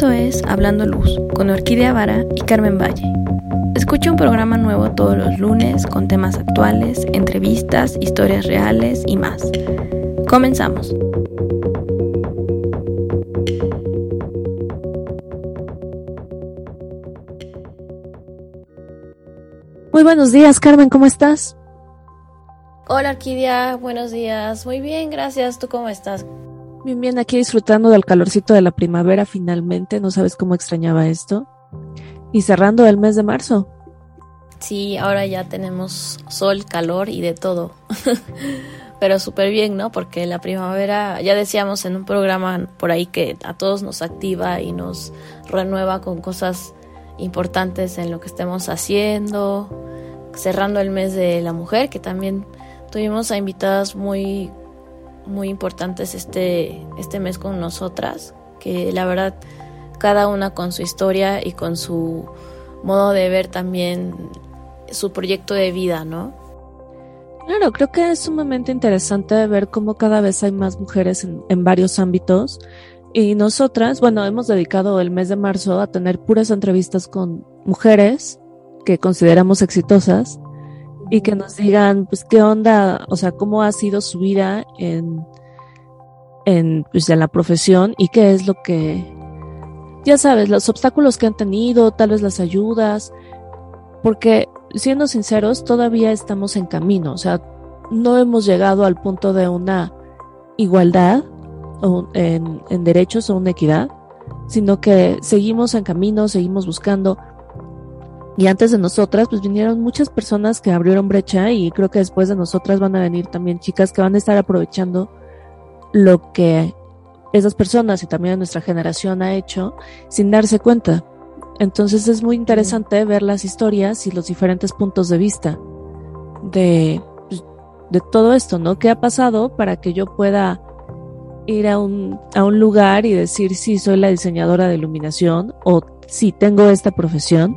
Esto es Hablando Luz con Orquídea Vara y Carmen Valle. Escucha un programa nuevo todos los lunes con temas actuales, entrevistas, historias reales y más. Comenzamos. Muy buenos días, Carmen, ¿cómo estás? Hola, Orquídea, buenos días. Muy bien, gracias. ¿Tú cómo estás? Bien, bien, aquí disfrutando del calorcito de la primavera finalmente, no sabes cómo extrañaba esto. Y cerrando el mes de marzo. Sí, ahora ya tenemos sol, calor y de todo. Pero súper bien, ¿no? Porque la primavera, ya decíamos en un programa por ahí que a todos nos activa y nos renueva con cosas importantes en lo que estemos haciendo. Cerrando el mes de la mujer, que también tuvimos a invitadas muy muy importantes este, este mes con nosotras, que la verdad cada una con su historia y con su modo de ver también su proyecto de vida, ¿no? Claro, creo que es sumamente interesante ver cómo cada vez hay más mujeres en, en varios ámbitos y nosotras, bueno, hemos dedicado el mes de marzo a tener puras entrevistas con mujeres que consideramos exitosas y que nos digan, pues, qué onda, o sea, cómo ha sido su vida en, en, pues, en la profesión y qué es lo que, ya sabes, los obstáculos que han tenido, tal vez las ayudas, porque siendo sinceros, todavía estamos en camino, o sea, no hemos llegado al punto de una igualdad en, en derechos o una equidad, sino que seguimos en camino, seguimos buscando y antes de nosotras, pues vinieron muchas personas que abrieron brecha y creo que después de nosotras van a venir también chicas que van a estar aprovechando lo que esas personas y también nuestra generación ha hecho sin darse cuenta. Entonces es muy interesante ver las historias y los diferentes puntos de vista de, pues, de todo esto, ¿no? ¿Qué ha pasado para que yo pueda ir a un, a un lugar y decir, sí, soy la diseñadora de iluminación o sí, tengo esta profesión?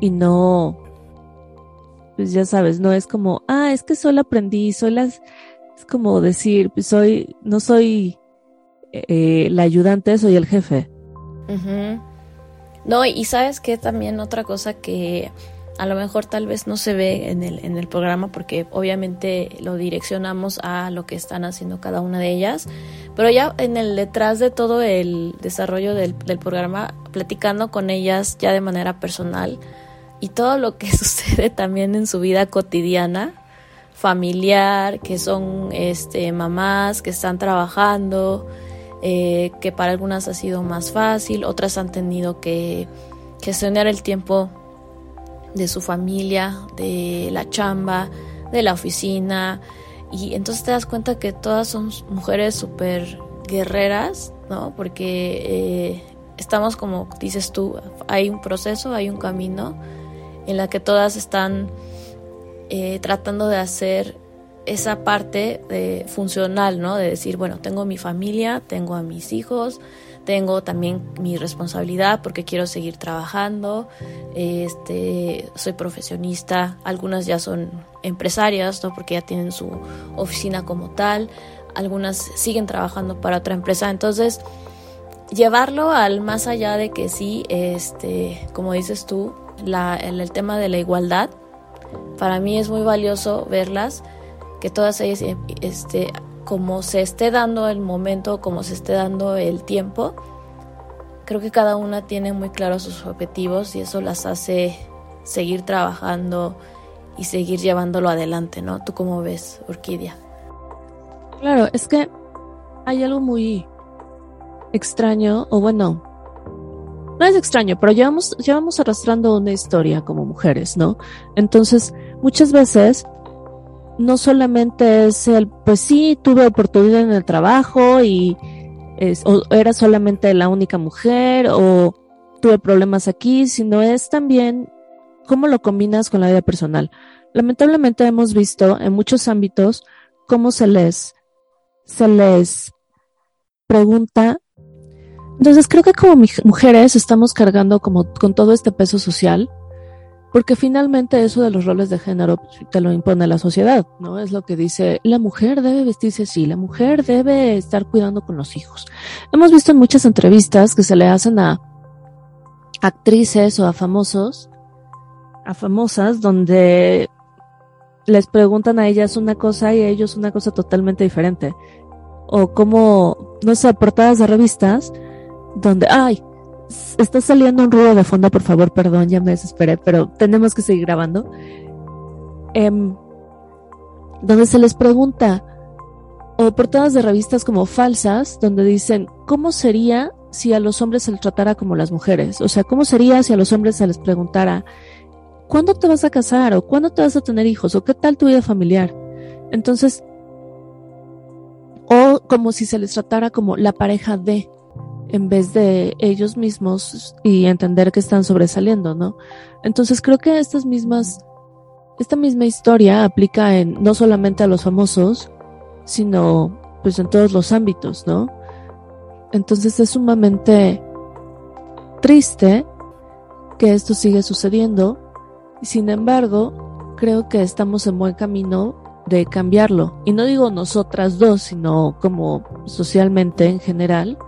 Y no, pues ya sabes, no es como, ah, es que solo aprendí, soy las, es como decir, pues soy, no soy eh, la ayudante, soy el jefe. No, y sabes que también otra cosa que a lo mejor tal vez no se ve en el, en el programa porque obviamente lo direccionamos a lo que están haciendo cada una de ellas, pero ya en el detrás de todo el desarrollo del, del programa, platicando con ellas ya de manera personal, y todo lo que sucede también en su vida cotidiana, familiar, que son este, mamás que están trabajando, eh, que para algunas ha sido más fácil, otras han tenido que gestionar el tiempo de su familia, de la chamba, de la oficina, y entonces te das cuenta que todas son mujeres súper guerreras, ¿no? Porque eh, estamos como dices tú, hay un proceso, hay un camino en la que todas están eh, tratando de hacer esa parte de, funcional, ¿no? De decir, bueno, tengo mi familia, tengo a mis hijos, tengo también mi responsabilidad porque quiero seguir trabajando, este, soy profesionista, algunas ya son empresarias, ¿no? Porque ya tienen su oficina como tal, algunas siguen trabajando para otra empresa, entonces llevarlo al más allá de que sí, este, como dices tú, la, el tema de la igualdad, para mí es muy valioso verlas, que todas ellas, eh, este, como se esté dando el momento, como se esté dando el tiempo, creo que cada una tiene muy claros sus objetivos y eso las hace seguir trabajando y seguir llevándolo adelante, ¿no? ¿Tú cómo ves, Orquídea? Claro, es que hay algo muy extraño, o bueno, no es extraño, pero llevamos, llevamos arrastrando una historia como mujeres, ¿no? Entonces, muchas veces no solamente es el, pues sí, tuve oportunidad en el trabajo y es, o era solamente la única mujer o tuve problemas aquí, sino es también cómo lo combinas con la vida personal. Lamentablemente hemos visto en muchos ámbitos cómo se les, se les pregunta entonces creo que como mujeres estamos cargando como con todo este peso social porque finalmente eso de los roles de género te lo impone la sociedad, ¿no? Es lo que dice, la mujer debe vestirse así, la mujer debe estar cuidando con los hijos. Hemos visto en muchas entrevistas que se le hacen a actrices o a famosos, a famosas, donde les preguntan a ellas una cosa y a ellos una cosa totalmente diferente. O como, no sé, portadas de revistas, donde, ay, está saliendo un ruido de fondo, por favor, perdón, ya me desesperé, pero tenemos que seguir grabando. Em, donde se les pregunta, o portadas de revistas como falsas, donde dicen, ¿cómo sería si a los hombres se les tratara como las mujeres? O sea, ¿cómo sería si a los hombres se les preguntara, ¿cuándo te vas a casar? ¿O cuándo te vas a tener hijos? ¿O qué tal tu vida familiar? Entonces, o como si se les tratara como la pareja de, en vez de ellos mismos y entender que están sobresaliendo, ¿no? Entonces creo que estas mismas, esta misma historia aplica en no solamente a los famosos, sino pues en todos los ámbitos, ¿no? Entonces es sumamente triste que esto sigue sucediendo y sin embargo creo que estamos en buen camino de cambiarlo. Y no digo nosotras dos, sino como socialmente en general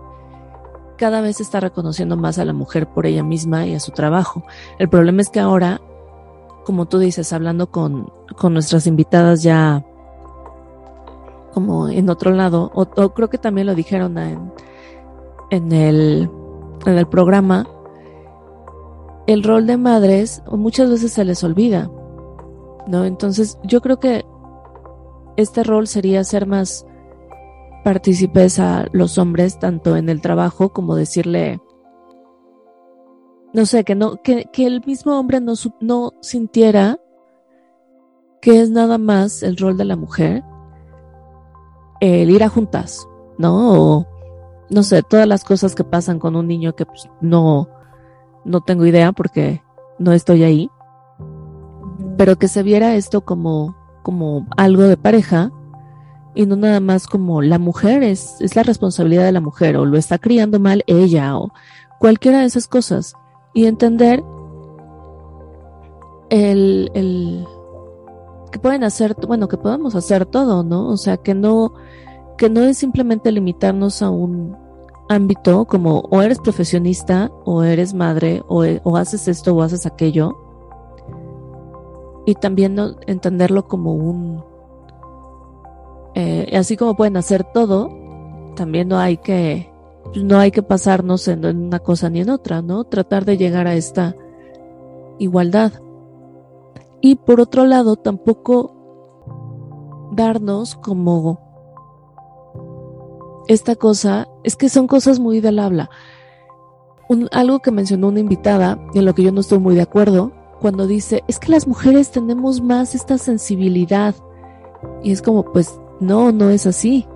cada vez está reconociendo más a la mujer por ella misma y a su trabajo. El problema es que ahora, como tú dices, hablando con, con nuestras invitadas ya como en otro lado, o, creo que también lo dijeron en, en, el, en el programa, el rol de madres muchas veces se les olvida, ¿no? Entonces yo creo que este rol sería ser más partícipes a los hombres tanto en el trabajo como decirle no sé, que no, que, que el mismo hombre no, no sintiera que es nada más el rol de la mujer el ir a juntas, ¿no? O no sé, todas las cosas que pasan con un niño que pues, no, no tengo idea porque no estoy ahí, pero que se viera esto como, como algo de pareja y no nada más como la mujer es, es la responsabilidad de la mujer o lo está criando mal ella o cualquiera de esas cosas. Y entender el, el que pueden hacer, bueno, que podemos hacer todo, ¿no? O sea, que no, que no es simplemente limitarnos a un ámbito como o eres profesionista o eres madre o, o haces esto o haces aquello. Y también entenderlo como un eh, así como pueden hacer todo, también no hay que, no hay que pasarnos en, una cosa ni en otra, ¿no? Tratar de llegar a esta igualdad. Y por otro lado, tampoco darnos como esta cosa, es que son cosas muy del habla. algo que mencionó una invitada, en lo que yo no estoy muy de acuerdo, cuando dice, es que las mujeres tenemos más esta sensibilidad. Y es como, pues no, no es así.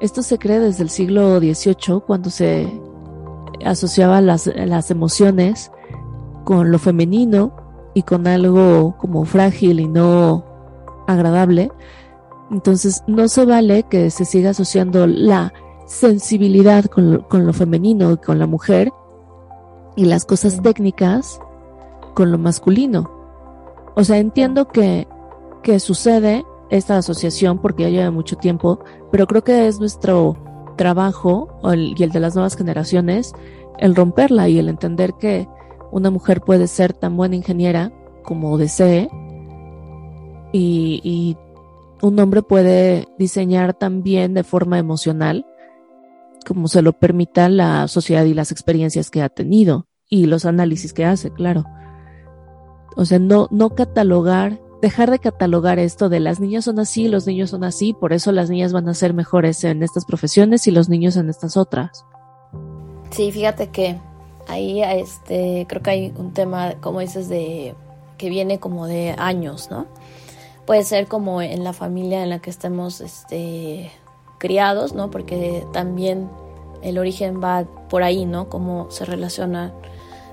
Esto se cree desde el siglo XVIII, cuando se asociaba las, las emociones con lo femenino y con algo como frágil y no agradable. Entonces no se vale que se siga asociando la sensibilidad con lo, con lo femenino y con la mujer y las cosas técnicas con lo masculino. O sea, entiendo que, que sucede esta asociación porque ya lleva mucho tiempo, pero creo que es nuestro trabajo y el de las nuevas generaciones el romperla y el entender que una mujer puede ser tan buena ingeniera como desee y, y un hombre puede diseñar también de forma emocional como se lo permita la sociedad y las experiencias que ha tenido y los análisis que hace, claro. O sea, no, no catalogar dejar de catalogar esto de las niñas son así, los niños son así, por eso las niñas van a ser mejores en estas profesiones y los niños en estas otras. Sí, fíjate que ahí este creo que hay un tema, como dices, de que viene como de años, ¿no? Puede ser como en la familia en la que estemos este, criados, ¿no? Porque también el origen va por ahí, ¿no? Cómo se relaciona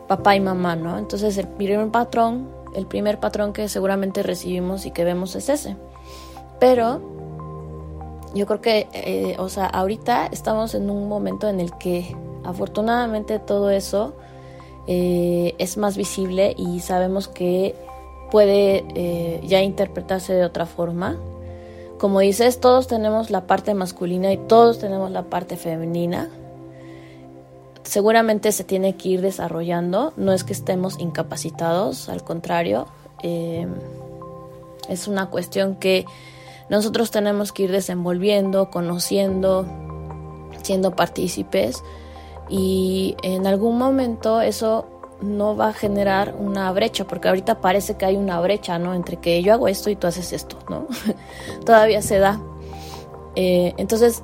papá y mamá, ¿no? Entonces el primer patrón el primer patrón que seguramente recibimos y que vemos es ese. Pero yo creo que, eh, o sea, ahorita estamos en un momento en el que afortunadamente todo eso eh, es más visible y sabemos que puede eh, ya interpretarse de otra forma. Como dices, todos tenemos la parte masculina y todos tenemos la parte femenina. Seguramente se tiene que ir desarrollando, no es que estemos incapacitados, al contrario, eh, es una cuestión que nosotros tenemos que ir desenvolviendo, conociendo, siendo partícipes y en algún momento eso no va a generar una brecha, porque ahorita parece que hay una brecha, ¿no? Entre que yo hago esto y tú haces esto, ¿no? Todavía se da. Eh, entonces,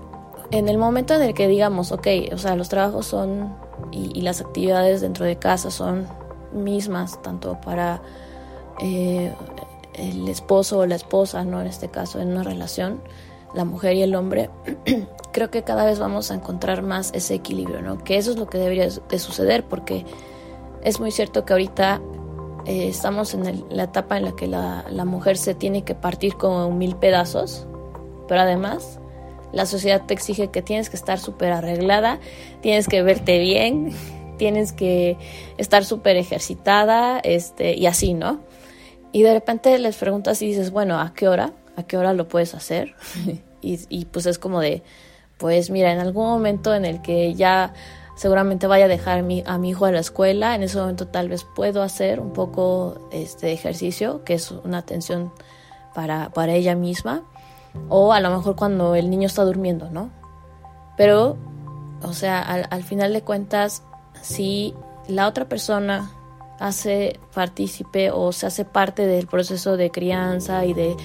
en el momento en el que digamos, ok, o sea, los trabajos son y, las actividades dentro de casa son mismas, tanto para eh, el esposo o la esposa, ¿no? En este caso, en una relación, la mujer y el hombre, creo que cada vez vamos a encontrar más ese equilibrio, ¿no? Que eso es lo que debería de suceder, porque es muy cierto que ahorita eh, estamos en la etapa en la que la, la, mujer se tiene que partir como mil pedazos, pero además la sociedad te exige que tienes que estar súper arreglada, tienes que verte bien, tienes que estar súper ejercitada, este, y así, ¿no? Y de repente les preguntas y dices, bueno, ¿a qué hora? ¿A qué hora lo puedes hacer? y, y pues es como de, pues mira, en algún momento en el que ya seguramente vaya a dejar mi, a mi hijo a la escuela, en ese momento tal vez puedo hacer un poco este ejercicio, que es una atención para, para ella misma, o a lo mejor cuando el niño está durmiendo, ¿no? Pero, o sea, al, al final de cuentas, si la otra persona hace partícipe o se hace parte del proceso de crianza y de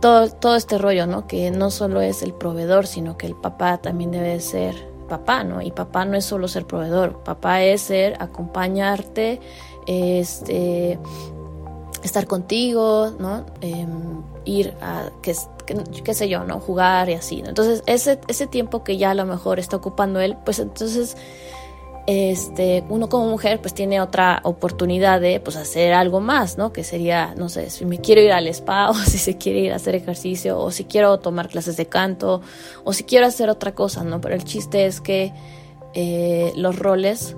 todo, todo este rollo, ¿no? Que no solo es el proveedor, sino que el papá también debe ser papá, ¿no? Y papá no es solo ser proveedor, papá es ser acompañarte, este, estar contigo, ¿no? Em, ir a, qué, qué, sé yo, ¿no? Jugar y así, ¿no? Entonces, ese, ese tiempo que ya a lo mejor está ocupando él, pues entonces este, uno como mujer pues tiene otra oportunidad de pues hacer algo más, ¿no? Que sería, no sé, si me quiero ir al spa o si se quiere ir a hacer ejercicio o si quiero tomar clases de canto o si quiero hacer otra cosa, ¿no? Pero el chiste es que eh, los roles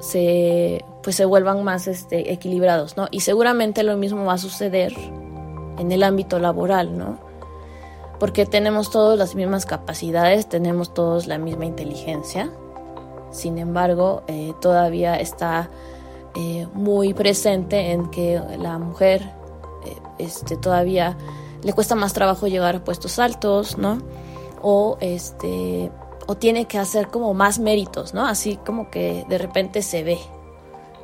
se pues se vuelvan más este, equilibrados, ¿no? Y seguramente lo mismo va a suceder en el ámbito laboral, ¿no? Porque tenemos todos las mismas capacidades, tenemos todos la misma inteligencia, sin embargo, eh, todavía está eh, muy presente en que la mujer eh, este, todavía le cuesta más trabajo llegar a puestos altos, ¿no? O este o tiene que hacer como más méritos, ¿no? Así como que de repente se ve.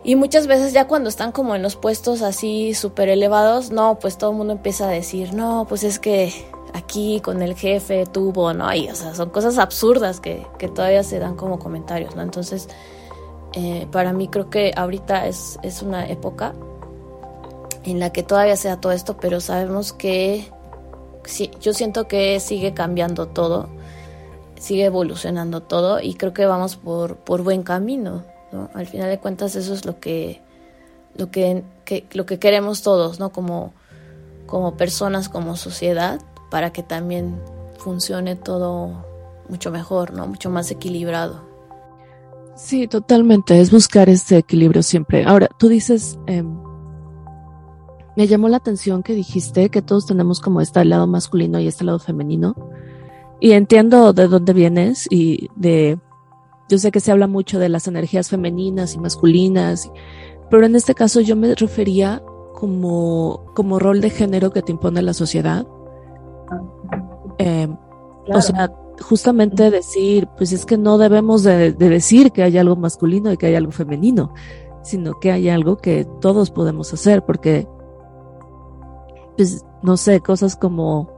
Y muchas veces ya cuando están como en los puestos así súper elevados, no, pues todo el mundo empieza a decir, no, pues es que aquí con el jefe tuvo, ¿no? Y, o sea, son cosas absurdas que, que todavía se dan como comentarios, ¿no? Entonces, eh, para mí creo que ahorita es, es una época en la que todavía se da todo esto, pero sabemos que sí, yo siento que sigue cambiando todo, sigue evolucionando todo y creo que vamos por, por buen camino, Al final de cuentas eso es lo que, lo que, lo que queremos todos, ¿no? Como, como personas, como sociedad, para que también funcione todo mucho mejor, ¿no? Mucho más equilibrado. Sí, totalmente. Es buscar este equilibrio siempre. Ahora, tú dices, eh, me llamó la atención que dijiste que todos tenemos como este lado masculino y este lado femenino. Y entiendo de dónde vienes y de, yo sé que se habla mucho de las energías femeninas y masculinas, pero en este caso yo me refería como, como rol de género que te impone la sociedad. Eh, o sea, justamente decir, pues es que no debemos de, decir que hay algo masculino y que hay algo femenino, sino que hay algo que todos podemos hacer, porque, pues, no sé, cosas como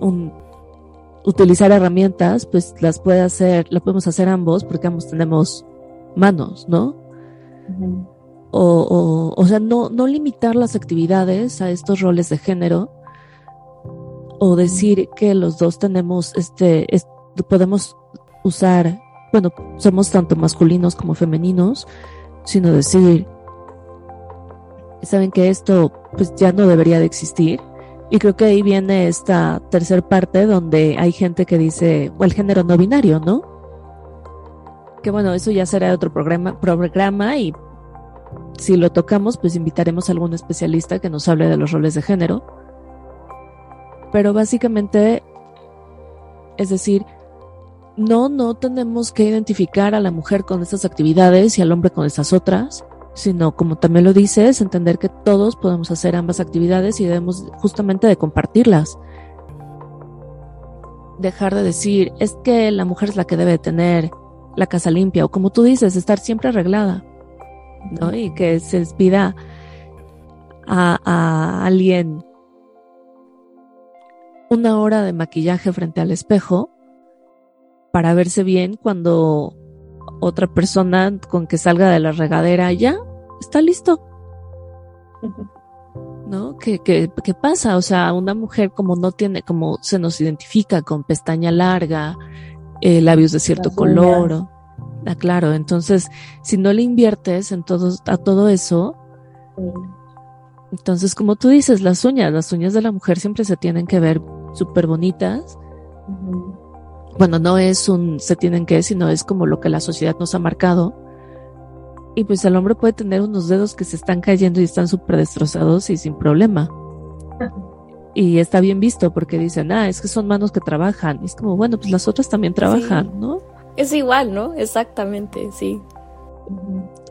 un, utilizar herramientas, pues las puede hacer, la podemos hacer ambos, porque ambos tenemos manos, ¿no? o, o, sea, no, no limitar las actividades a estos roles de género o decir que los dos tenemos, este, podemos usar, bueno, somos tanto masculinos como femeninos, sino decir, saben que esto pues ya no debería de existir. Y creo que ahí viene esta tercera parte donde hay gente que dice, o el género no binario, ¿no? Que bueno, eso ya será otro programa, programa y si lo tocamos, pues invitaremos a algún especialista que nos hable de los roles de género. Pero básicamente, es decir, no, no tenemos que identificar a la mujer con estas actividades y al hombre con estas otras, sino como también lo dice, es entender que todos podemos hacer ambas actividades y debemos justamente de compartirlas. Dejar de decir, es que la mujer es la que debe tener la casa limpia, o como tú dices, estar siempre arreglada, ¿no? Y que se pida a, a alguien una hora de maquillaje frente al espejo para verse bien cuando otra persona con que salga de la regadera ya está listo. ¿No? ¿Qué, qué, qué pasa? O sea, una mujer como no tiene, como se nos identifica con pestaña larga, eh, labios de cierto color. Ah, claro, entonces, si no le inviertes en todo, a todo eso, entonces, como tú dices, las uñas, las uñas de la mujer siempre se tienen que ver súper bonitas bueno, no es un se tienen que, sino es como lo que la sociedad nos ha marcado. Y pues el hombre puede tener unos dedos que se están cayendo y están súper destrozados y sin problema. Y está bien visto porque dicen, ah, es que son manos que trabajan. Y es como, bueno, pues las otras también trabajan, ¿no? Es igual, ¿no? Exactamente, sí.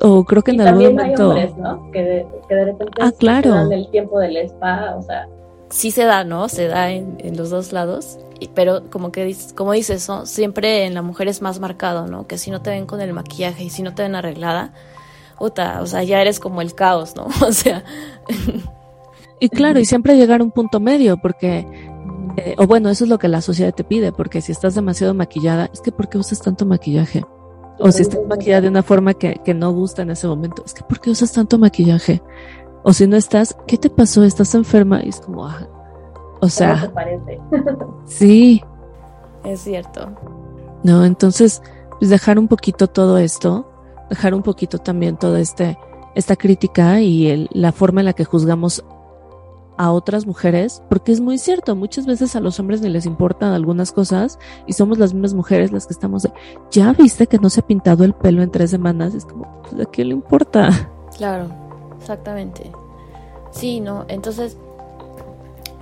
O creo que en algún momento. Hay hombres, ¿no? Que de, que de repente ah, claro. dan el tiempo del spa, o sea. Sí se da, ¿no? Se da en, los dos lados pero como que como dices, siempre en la mujer es más marcado, ¿no? Que si no te ven con el maquillaje y si no te ven arreglada, puta, o sea, ya eres como el caos, ¿no? O sea. y claro, y siempre llegar a un punto medio, porque, eh, o bueno, eso es lo que la sociedad te pide, porque si estás demasiado maquillada, es que ¿por qué usas tanto maquillaje? O si estás maquillada de una forma que, que no gusta en ese momento, es que ¿por qué usas tanto maquillaje? O si no estás, ¿qué te pasó? ¿Estás enferma? Y es como, ah, o sea, sí. Es cierto. No, entonces, pues dejar un poquito todo esto, dejar un poquito también toda este, esta crítica y el, la forma en la que juzgamos a otras mujeres, porque es muy cierto, muchas veces a los hombres ni les importan algunas cosas y somos las mismas mujeres las que estamos de, ya viste que no se ha pintado el pelo en tres semanas, es como, pues, ¿a qué le importa? Claro, exactamente. Sí, no, entonces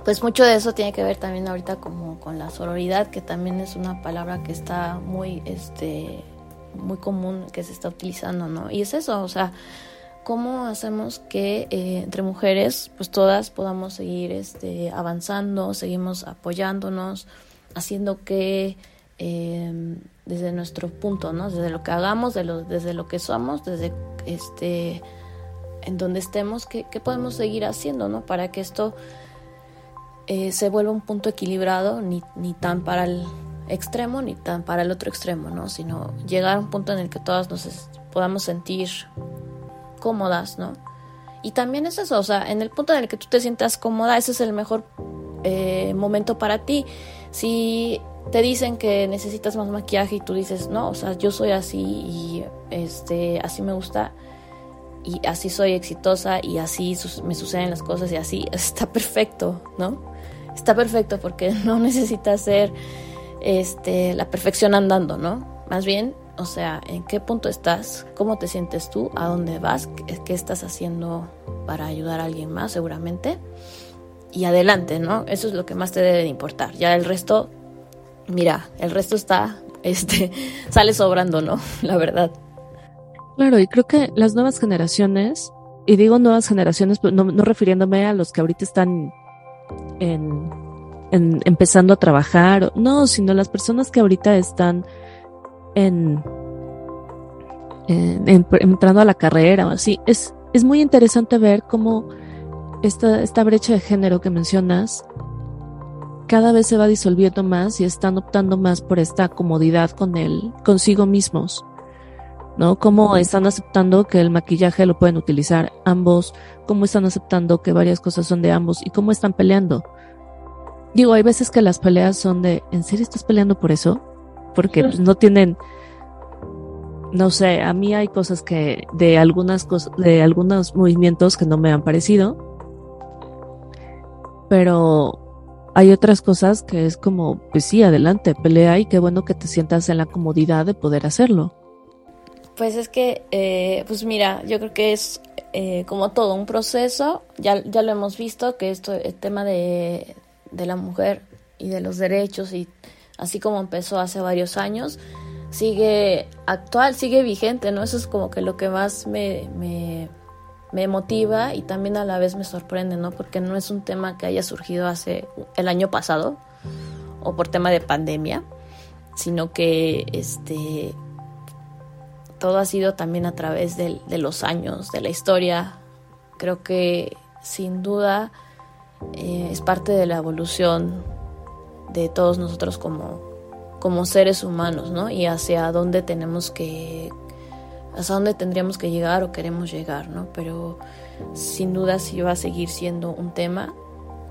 pues mucho de eso tiene que ver también ahorita como con la sororidad, que también es una palabra que está muy, este, muy común, que se está utilizando, ¿no? Y es eso, o sea, cómo hacemos que eh, entre mujeres, pues todas podamos seguir este, avanzando, seguimos apoyándonos, haciendo que em, desde nuestro punto, ¿no? Desde lo que hagamos, de lo, desde lo que somos, desde este, en donde estemos, ¿qué, podemos seguir haciendo, ¿no? Para que esto eh, se vuelve un punto equilibrado, ni, ni tan para el extremo ni tan para el otro extremo, ¿no? Sino llegar a un punto en el que todas nos podamos sentir cómodas, ¿no? Y también es eso, o sea, en el punto en el que tú te sientas cómoda, ese es el mejor eh, momento para ti. Si te dicen que necesitas más maquillaje y tú dices, no, o sea, yo soy así y este, así me gusta y así soy exitosa y así me suceden las cosas y así está perfecto, ¿no? está perfecto porque no necesita ser este, la perfección andando, ¿no? Más bien, o sea, ¿en qué punto estás? ¿Cómo te sientes tú? ¿A dónde vas? ¿Qué, estás haciendo para ayudar a alguien más seguramente? Y adelante, ¿no? Eso es lo que más te debe de importar. Ya el resto, mira, el resto está, este, sale sobrando, ¿no? La verdad. Claro, y creo que las nuevas generaciones, y digo nuevas generaciones, no, no refiriéndome a los que ahorita están en, empezando a trabajar, no, sino las personas que ahorita están en, entrando a la carrera o así. Es, es muy interesante ver cómo esta, esta brecha de género que mencionas cada vez se va disolviendo más y están optando más por esta comodidad con el consigo mismos. ¿No? Cómo están aceptando que el maquillaje lo pueden utilizar ambos, cómo están aceptando que varias cosas son de ambos y cómo están peleando. Digo, hay veces que las peleas son de, ¿en serio estás peleando por eso? Porque pues, no tienen, no sé, a mí hay cosas que, de algunas cosas, de algunos movimientos que no me han parecido, pero hay otras cosas que es como, pues sí, adelante, pelea y qué bueno que te sientas en la comodidad de poder hacerlo. Pues es que, eh, pues mira, yo creo que es eh, como todo un proceso, ya, ya lo hemos visto, que esto, el tema de, de la mujer y de los derechos, y así como empezó hace varios años, sigue actual, sigue vigente, ¿no? Eso es como que lo que más me, me, me motiva y también a la vez me sorprende, ¿no? Porque no es un tema que haya surgido hace el año pasado o por tema de pandemia, sino que este todo ha sido también a través de, de los años, de la historia. Creo que sin duda eh, es parte de la evolución de todos nosotros como, como seres humanos, ¿no? Y hacia dónde tenemos que, hacia dónde tendríamos que llegar o queremos llegar, ¿no? Pero sin duda sí va a seguir siendo un tema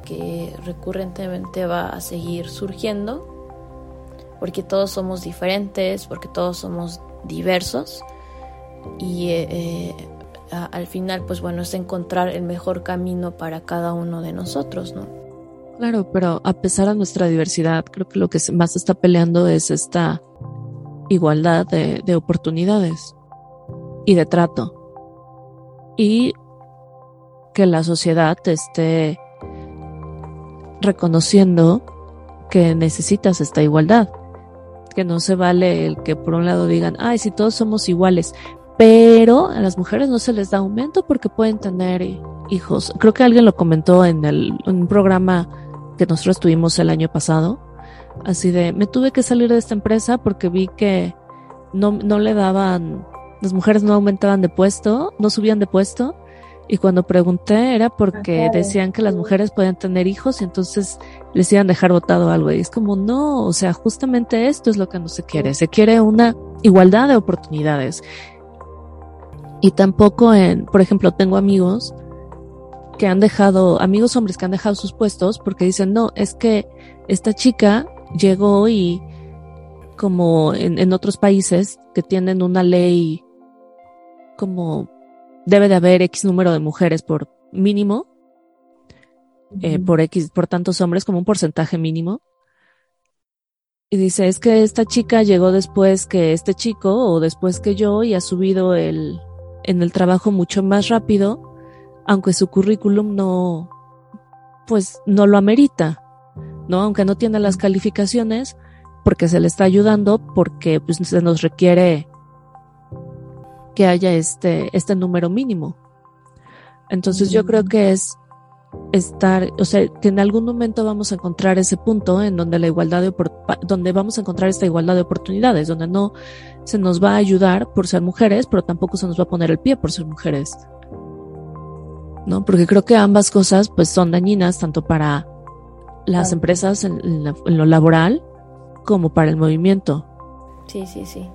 que recurrentemente va a seguir surgiendo, porque todos somos diferentes, porque todos somos diversos y eh, eh, al final, pues bueno, es encontrar el mejor camino para cada uno de nosotros, ¿no? Claro, pero a pesar de nuestra diversidad, creo que lo que más está peleando es esta igualdad de, de oportunidades y de trato. Y que la sociedad esté reconociendo que necesitas esta igualdad. Que no se vale el que por un lado digan, ay, si todos somos iguales, pero a las mujeres no se les da aumento porque pueden tener hijos. Creo que alguien lo comentó en, el, un programa que nosotros tuvimos el año pasado. Así de, me tuve que salir de esta empresa porque vi que no, no le daban, las mujeres no aumentaban de puesto, no subían de puesto y cuando pregunté era porque decían que las mujeres podían tener hijos y entonces les iban a dejar votado algo. Y es como, no, o sea, justamente esto es lo que no se quiere. Se quiere una igualdad de oportunidades. Y tampoco en, por ejemplo, tengo amigos que han dejado, amigos hombres que han dejado sus puestos porque dicen, no, es que esta chica llegó y como en, en otros países que tienen una ley como debe de haber X número de mujeres por mínimo, eh, por X, por tantos hombres, como un porcentaje mínimo. Y dice, es que esta chica llegó después que este chico o después que yo y ha subido el, en el trabajo mucho más rápido, aunque su currículum no, pues no lo amerita, ¿no? Aunque no tiene las calificaciones, porque se le está ayudando, porque pues se nos requiere que haya este, este número mínimo. Entonces yo creo que es estar, o sea, que en algún momento vamos a encontrar ese punto en donde la igualdad de donde vamos a encontrar esta igualdad de oportunidades, donde no se nos va a ayudar por ser mujeres, pero tampoco se nos va a poner el pie por ser mujeres. ¿No? Porque creo que ambas cosas pues son dañinas tanto para las empresas en, en lo laboral como para el movimiento. Sí, sí, sí.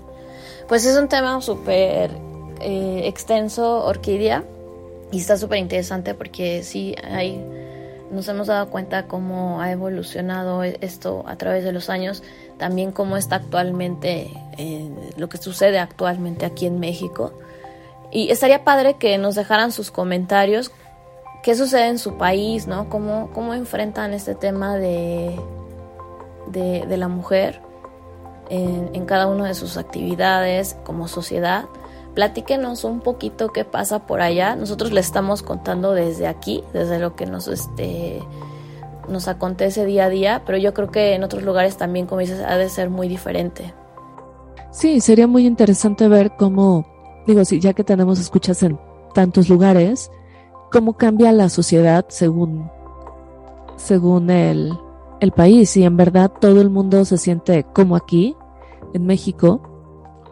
Pues es un tema súper eh, extenso Orquídea y está súper interesante porque sí hay nos hemos dado cuenta cómo ha evolucionado esto a través de los años, también cómo está actualmente, eh, lo que sucede actualmente aquí en México. Y estaría padre que nos dejaran sus comentarios, qué sucede en su país, ¿no? Cómo, cómo enfrentan este tema de, de, de la mujer en, cada una de sus actividades como sociedad platíquenos un poquito qué pasa por allá. Nosotros le estamos contando desde aquí, desde lo que nos este nos acontece día a día, pero yo creo que en otros lugares también, como dices, ha de ser muy diferente. Sí, sería muy interesante ver cómo, digo, sí, ya que tenemos escuchas en tantos lugares, cómo cambia la sociedad según, según el, el país. Y en verdad todo el mundo se siente como aquí, en México,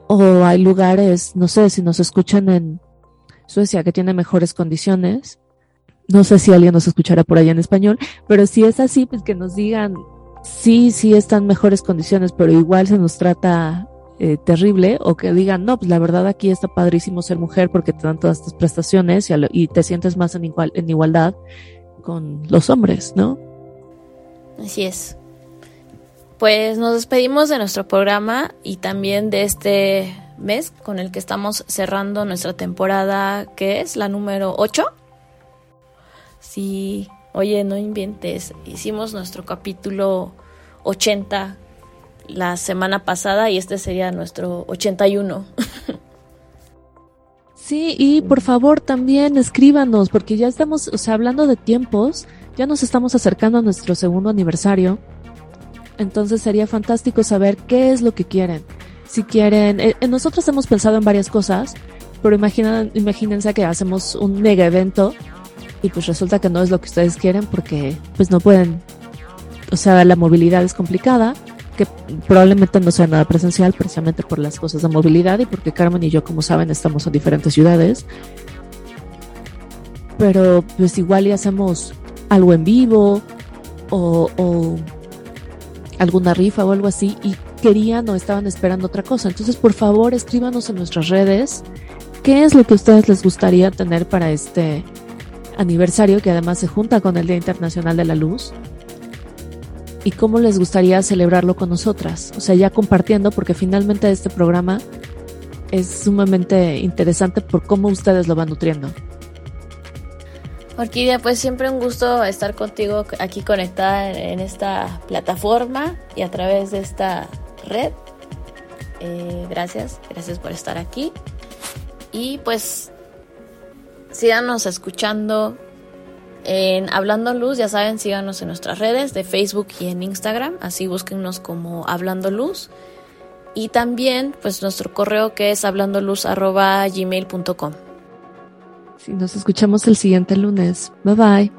o hay lugares, no sé, si nos escuchan en Suecia que tiene mejores condiciones. No sé si alguien nos escuchará por allá en español, pero si es así, pues que nos digan, sí, sí están mejores condiciones, pero igual se nos trata eh, terrible, o que digan, no, pues la verdad aquí está padrísimo ser mujer porque te dan todas estas prestaciones y, y te sientes más en, igual, en igualdad con los hombres, ¿no? Así es. Pues nos despedimos de nuestro programa y también de este mes con el que estamos cerrando nuestra temporada, que es la número 8. Sí, oye, no inventes, hicimos nuestro capítulo 80 la semana pasada y este sería nuestro 81. Sí, y por favor también escríbanos, porque ya estamos, o sea, hablando de tiempos, ya nos estamos acercando a nuestro segundo aniversario. Entonces sería fantástico saber qué es lo que quieren. Si quieren, eh, eh, nosotros hemos pensado en varias cosas, pero imaginen, imagínense que hacemos un mega evento y pues resulta que no es lo que ustedes quieren porque pues no pueden, o sea, la movilidad es complicada, que probablemente no sea nada presencial precisamente por las cosas de movilidad y porque Carmen y yo, como saben, estamos en diferentes ciudades. Pero pues igual y hacemos algo en vivo o, alguna rifa o algo así y querían o estaban esperando otra cosa. Entonces, por favor, escríbanos en nuestras redes qué es lo que a ustedes les gustaría tener para este aniversario que además se junta con el Día Internacional de la Luz y cómo les gustaría celebrarlo con nosotras. O sea, ya compartiendo porque finalmente este programa es sumamente interesante por cómo ustedes lo van nutriendo. Orquídea, pues siempre un gusto estar contigo aquí conectada en esta plataforma y a través de esta red. Eh, gracias, gracias por estar aquí. Y pues síganos escuchando en Hablando Luz, ya saben, síganos en nuestras redes de Facebook y en Instagram, así búsquennos como Hablando Luz. Y también pues nuestro correo que es hablandoluz.gmail.com. Sí, nos escuchamos el siguiente lunes. Bye bye.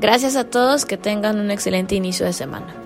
Gracias a todos, que tengan un excelente inicio de semana.